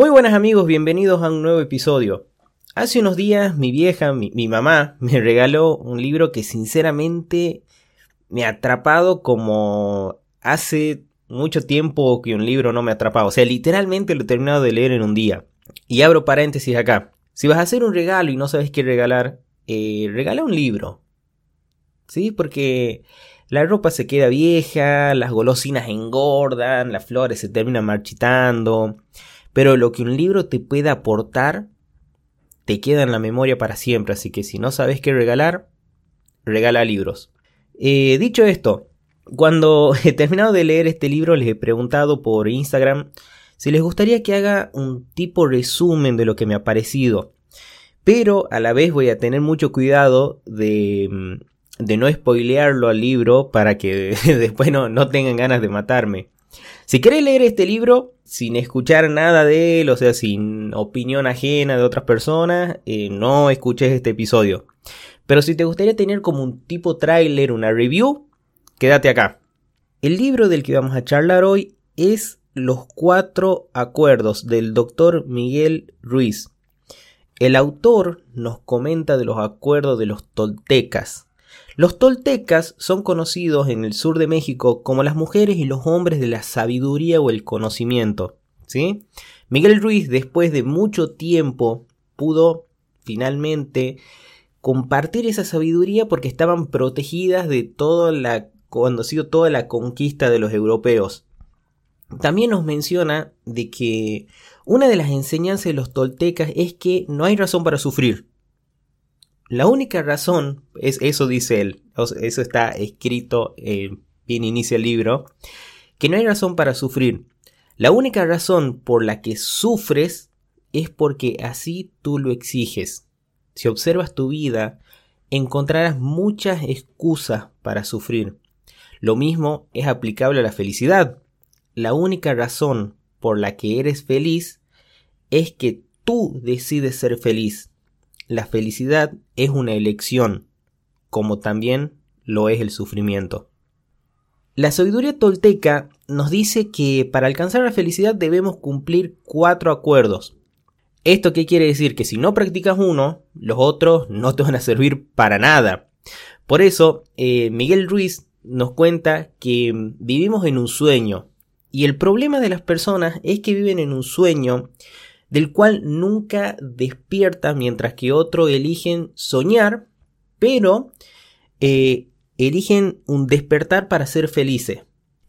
Muy buenas amigos, bienvenidos a un nuevo episodio. Hace unos días mi vieja, mi, mamá, me regaló un libro que sinceramente me ha atrapado como hace mucho tiempo que un libro no me ha atrapado. O sea, literalmente lo he terminado de leer en un día. Y abro paréntesis acá. Si vas a hacer un regalo y no sabes qué regalar, eh, regala un libro. ¿Sí? Porque la ropa se queda vieja, las golosinas engordan, las flores se terminan marchitando. Pero lo que un libro te puede aportar te queda en la memoria para siempre. Así que si no sabes qué regalar, regala libros. Eh, dicho esto, cuando he terminado de leer este libro les he preguntado por Instagram si les gustaría que haga un tipo resumen de lo que me ha parecido. Pero a la vez voy a tener mucho cuidado de, mm, de no spoilearlo al libro para que después no, no tengan ganas de matarme. Si querés leer este libro sin escuchar nada de él, o sea, sin opinión ajena de otras personas, eh, no escuches este episodio. Pero si te gustaría tener como un tipo trailer, una review, quédate acá. El libro del que vamos a charlar hoy es Los Cuatro Acuerdos del doctor Miguel Ruiz. El autor nos comenta de los acuerdos de los toltecas, los toltecas son conocidos en el sur de México como las mujeres y los hombres de la sabiduría o el conocimiento. ¿sí? Miguel Ruiz, después de mucho tiempo, pudo finalmente compartir esa sabiduría porque estaban protegidas de toda la, cuando toda la conquista de los europeos. También nos menciona de que una de las enseñanzas de los toltecas es que no hay razón para sufrir. La única razón, es eso dice él, eso está escrito, eh, bien inicia el libro, que no hay razón para sufrir. La única razón por la que sufres es porque así tú lo exiges. Si observas tu vida, encontrarás muchas excusas para sufrir. Lo mismo es aplicable a la felicidad. La única razón por la que eres feliz es que tú decides ser feliz la felicidad es una elección, como también lo es el sufrimiento. La sabiduría tolteca nos dice que para alcanzar la felicidad debemos cumplir cuatro acuerdos. ¿Esto qué quiere decir? Que si no practicas uno, los otros no te van a servir para nada. Por eso, eh, Miguel Ruiz nos cuenta que vivimos en un sueño. Y el problema de las personas es que viven en un sueño del cual nunca despierta mientras que otros eligen soñar, pero eh, eligen un despertar para ser felices.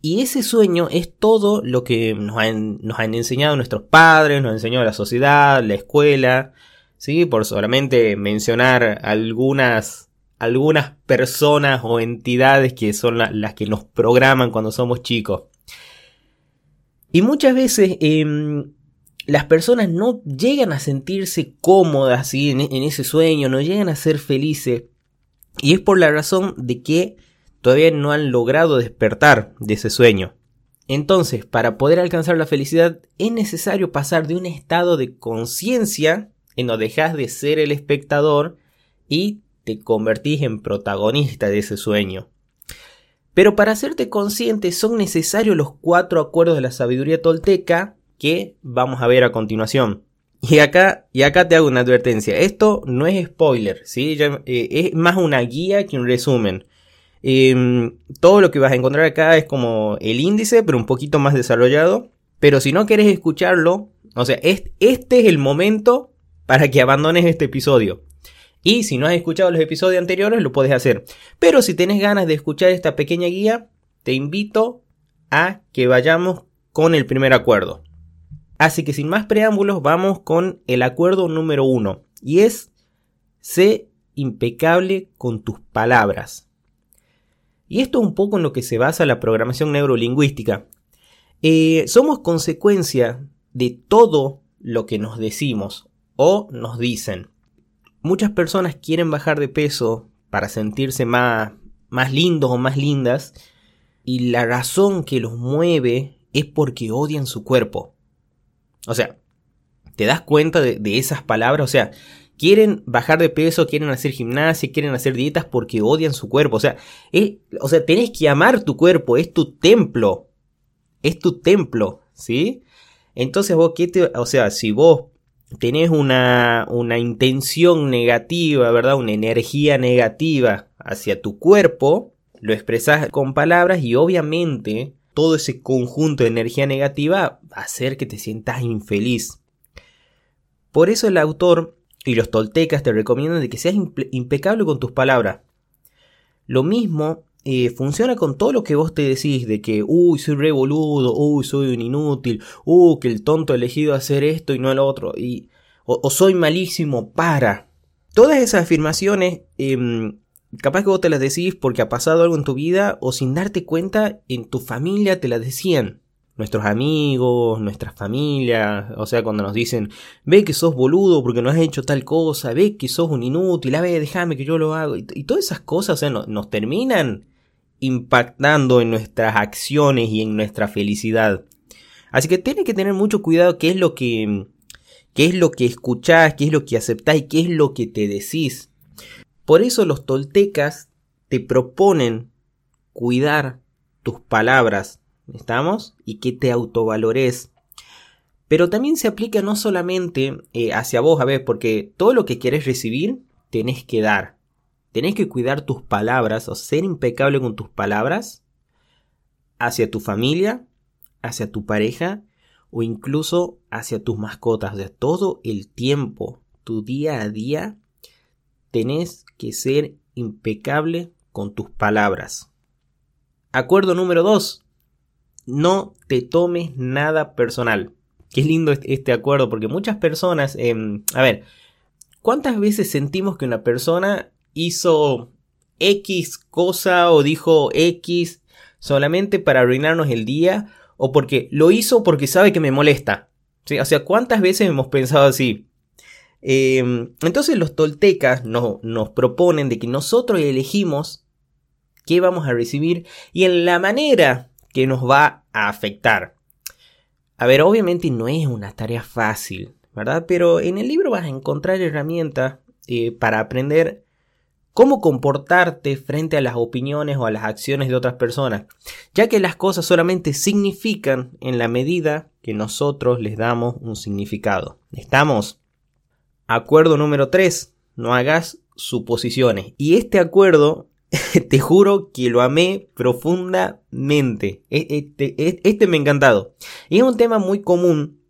Y ese sueño es todo lo que nos han, nos han enseñado nuestros padres, nos ha enseñado la sociedad, la escuela, ¿sí? por solamente mencionar algunas, algunas personas o entidades que son las que nos programan cuando somos chicos. Y muchas veces em, las personas no llegan a sentirse cómodas en, ese sueño, no llegan a ser felices. Y es por la razón de que todavía no han logrado despertar de ese sueño. Entonces, para poder alcanzar la felicidad es necesario pasar de un estado de conciencia en donde dejas de ser el espectador y te convertís en protagonista de ese sueño. Pero para hacerte consciente son necesarios los cuatro acuerdos de la sabiduría tolteca que vamos a ver a continuación. Y acá, y acá te hago una advertencia. Esto no es spoiler, ¿sí? Eh, es más una guía que un resumen. Em, todo lo que vas a encontrar acá es como el índice, pero un poquito más desarrollado. Pero si no quieres escucharlo, o sea, este es el momento para que abandones este episodio. Y si no has escuchado los episodios anteriores, lo puedes hacer. Pero si tienes ganas de escuchar esta pequeña guía, te invito a que vayamos con el primer acuerdo. Así que sin más preámbulos vamos con el acuerdo número uno y es sé impecable con tus palabras. Y esto es un poco en lo que se basa la programación neurolingüística. Eh, somos consecuencia de todo lo que nos decimos o nos dicen. Muchas personas quieren bajar de peso para sentirse más, más lindos o más lindas y la razón que los mueve es porque odian su cuerpo. O sea, ¿te das cuenta de, esas palabras? O sea, quieren bajar de peso, quieren hacer gimnasia, quieren hacer dietas porque odian su cuerpo. O sea, o sea, tenés que amar tu cuerpo, es tu templo. Es tu templo, ¿sí? Entonces vos, ¿qué te, o sea, si vos tenés una, una intención negativa, ¿verdad? Una energía negativa hacia tu cuerpo, lo expresas con palabras y obviamente todo ese conjunto de energía negativa va a hacer que te sientas infeliz. Por eso el autor y los toltecas te recomiendan de que seas impecable con tus palabras. Lo mismo eh, funciona con todo lo que vos te decís de que, uy, soy re boludo, uy, soy un inútil, uy, que el tonto ha elegido hacer esto y no el otro, y, o, soy malísimo para. Todas esas afirmaciones, em, capaz que vos te las decís porque ha pasado algo en tu vida o sin darte cuenta en tu familia te las decían. Nuestros amigos, nuestras familias, o sea, cuando nos dicen, ve que sos boludo porque no has hecho tal cosa, ve que sos un inútil, a ver, déjame que yo lo hago, y, todas esas cosas, o sea, nos terminan impactando en nuestras acciones y en nuestra felicidad. Así que tienes que tener mucho cuidado qué es lo que qué es lo que escuchás, qué es lo que aceptás y qué es lo que te decís. Por eso los toltecas te proponen cuidar tus palabras, ¿estamos? Y que te autovalores. Pero también se aplica no solamente eh, hacia vos, a ver, porque todo lo que quieres recibir, tenés que dar. Tenés que cuidar tus palabras o ser impecable con tus palabras hacia tu familia, hacia tu pareja o incluso hacia tus mascotas. De todo el tiempo, tu día a día, tenés que ser impecable con tus palabras. Acuerdo número 2. No te tomes nada personal. Qué lindo este acuerdo porque muchas personas, em, a ver, ¿cuántas veces sentimos que una persona hizo X cosa o dijo X solamente para arruinarnos el día o porque lo hizo porque sabe que me molesta. ¿Sí? O sea, ¿cuántas veces hemos pensado así? Em, entonces los toltecas nos proponen de que nosotros elegimos qué vamos a recibir y en la manera que nos va a afectar. A ver, obviamente no es una tarea fácil, ¿verdad? Pero en el libro vas a encontrar herramientas eh, para aprender cómo comportarte frente a las opiniones o a las acciones de otras personas, ya que las cosas solamente significan en la medida que nosotros les damos un significado. ¿Estamos? Acuerdo número 3. No hagas suposiciones. Y este acuerdo, te juro que lo amé profundamente. E, este, e, este me ha encantado. Y es un tema muy común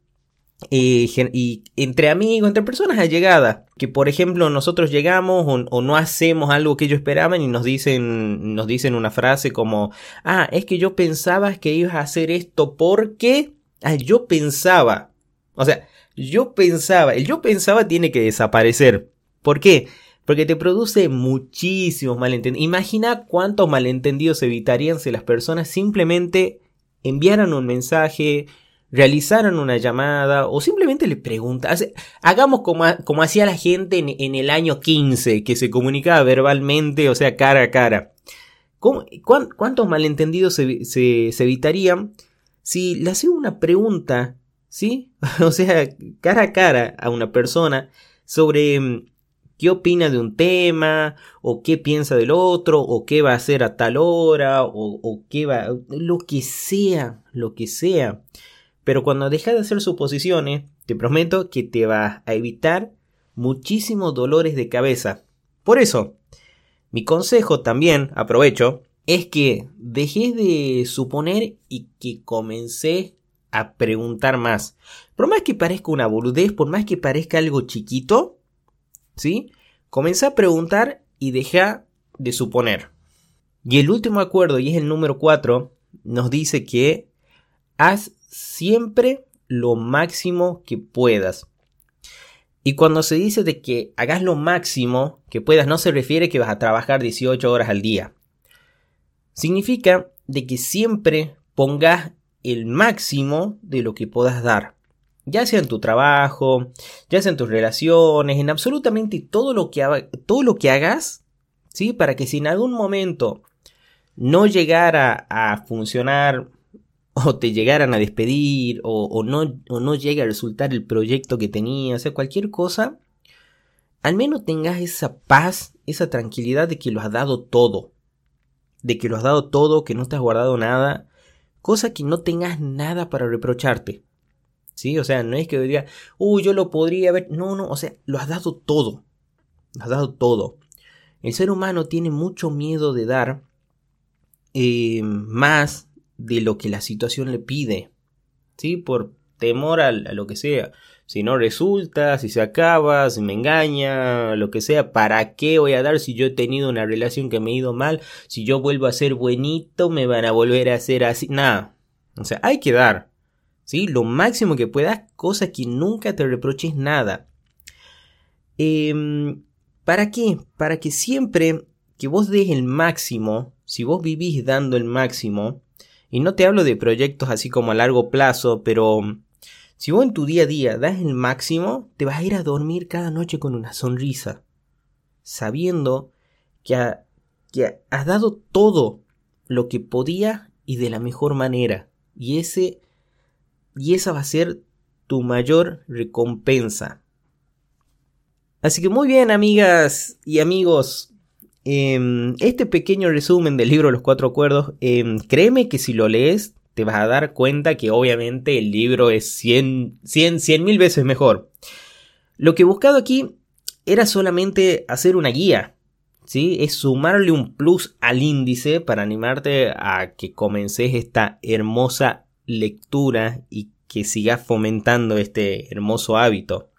y entre amigos, entre personas allegadas, que por ejemplo nosotros llegamos o, no hacemos algo que ellos esperaban y nos dicen, nos dicen una frase como, ah, es que yo pensaba que ibas a hacer esto porque, ah, yo pensaba, o sea, yo pensaba, el yo pensaba tiene que desaparecer. ¿Por qué? Porque te produce muchísimos malentendidos. Imagina cuántos malentendidos evitarían si las personas simplemente enviaran un mensaje, realizaran una llamada o simplemente le preguntan. Hagamos como, como hacía la gente en, el año 15, que se comunicaba verbalmente, o sea, cara a cara. ¿Cuántos malentendidos se, evitarían si le hacía una pregunta, ¿sí? o sea, cara a cara a una persona sobre mm, qué opina de un tema, o qué piensa del otro, o qué va a hacer a tal hora, o, o qué va, lo que sea, lo que sea. Pero cuando dejas de hacer suposiciones, te prometo que te va a evitar muchísimos dolores de cabeza. Por eso, mi consejo también, aprovecho, es que dejes de suponer y que comencé a preguntar más. Por más que parezca una boludez, por más que parezca algo chiquito, ¿sí? Comencé a preguntar y deja de suponer. Y el último acuerdo, y es el número 4, nos dice que haz siempre lo máximo que puedas. Y cuando se dice de que hagas lo máximo que puedas, no se refiere que vas a trabajar 18 horas al día. Significa de que siempre pongas el máximo de lo que puedas dar. Ya sea en tu trabajo, ya sea en tus relaciones, en absolutamente todo lo que, todo lo que hagas, ¿sí? Para que si en algún momento no llegara a funcionar o te llegaran a despedir o, no, o no llegue a resultar el proyecto que tenías, o sea, cualquier cosa, al menos tengas esa paz, esa tranquilidad de que lo has dado todo, de que lo has dado todo, que no te has guardado nada, cosa que no tengas nada para reprocharte. ¿Sí? O sea, no es que diga, uy, yo lo podría ver. No, no, o sea, lo has dado todo. Lo has dado todo. El ser humano tiene mucho miedo de dar eh, más de lo que la situación le pide. ¿Sí? Por temor a, lo que sea. Si no resulta, si se acaba, si me engaña, lo que sea, ¿para qué voy a dar si yo he tenido una relación que me ha ido mal? Si yo vuelvo a ser buenito, me van a volver a hacer así. Nada. O sea, hay que dar. ¿Sí? Lo máximo que puedas, cosa que nunca te reproches nada. Em, ¿Para qué? Para que siempre que vos des el máximo, si vos vivís dando el máximo, y no te hablo de proyectos así como a largo plazo, pero si vos en tu día a día das el máximo, te vas a ir a dormir cada noche con una sonrisa, sabiendo que, que has dado todo lo que podías y de la mejor manera. Y, ese, y esa va a ser tu mayor recompensa. Así que muy bien, amigas y amigos. Em, este pequeño resumen del libro Los Cuatro Acuerdos, em, créeme que si lo lees, te vas a dar cuenta que obviamente el libro es 100, 100, 100 mil veces mejor. Lo que he buscado aquí era solamente hacer una guía, ¿sí? Es sumarle un plus al índice para animarte a que comences esta hermosa lectura y que sigas fomentando este hermoso hábito.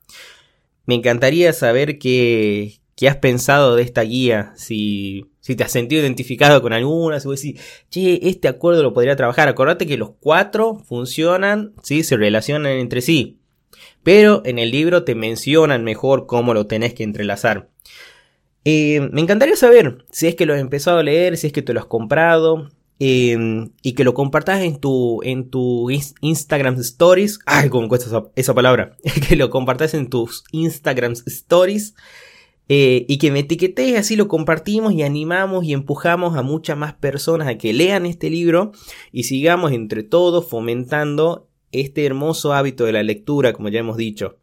Me encantaría saber qué, qué has pensado de esta guía, si si te has sentido identificado con alguna, si vos decís, che, este acuerdo lo podría trabajar. Acordate que los cuatro funcionan, ¿sí? Se relacionan entre sí. Pero en el libro te mencionan mejor cómo lo tenés que entrelazar. Eh, me encantaría saber si es que lo has empezado a leer, si es que te lo has comprado. Eh, y que lo compartas en tu, en tu Instagram Stories. Ay, cómo cuesta esa, esa palabra. que lo compartas en tus Instagram Stories. Eh, y que me etiquetes, así lo compartimos y animamos y empujamos a muchas más personas a que lean este libro y sigamos entre todos fomentando este hermoso hábito de la lectura, como ya hemos dicho.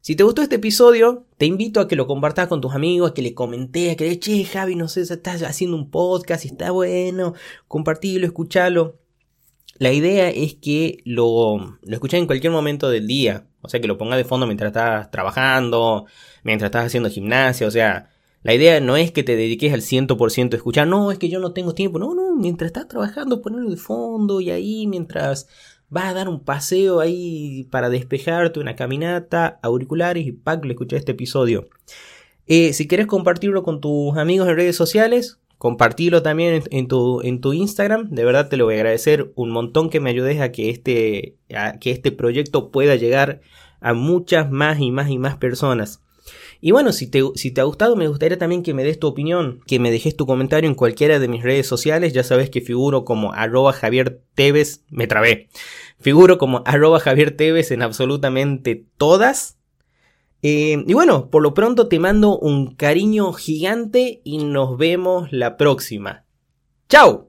Si te gustó este episodio, te invito a que lo compartas con tus amigos, a que le comentes, a que le che, Javi, no sé, estás haciendo un podcast está bueno, compartilo, escuchalo. La idea es que lo, lo escuches en cualquier momento del día. O sea, que lo pongas de fondo mientras estás trabajando, mientras estás haciendo gimnasia. O sea, la idea no es que te dediques al 100% a escuchar. No, es que yo no tengo tiempo. No, no, mientras estás trabajando, ponerlo de fondo y ahí mientras vas a dar un paseo ahí para despejarte, una caminata, auriculares y pack, le escuché este episodio. Eh, si quieres compartirlo con tus amigos en redes sociales, compartirlo también en, tu, en tu Instagram. De verdad te lo voy a agradecer un montón que me ayudes a que este, a que este proyecto pueda llegar a muchas más y más y más personas. Y bueno, si te, si te ha gustado, me gustaría también que me des tu opinión, que me dejes tu comentario en cualquiera de mis redes sociales. Ya sabes que figuro como arroba Javier Tevez, me trabé. Figuro como arroba Javier Tevez en absolutamente todas. Eh, y bueno, por lo pronto te mando un cariño gigante y nos vemos la próxima. ¡Chao!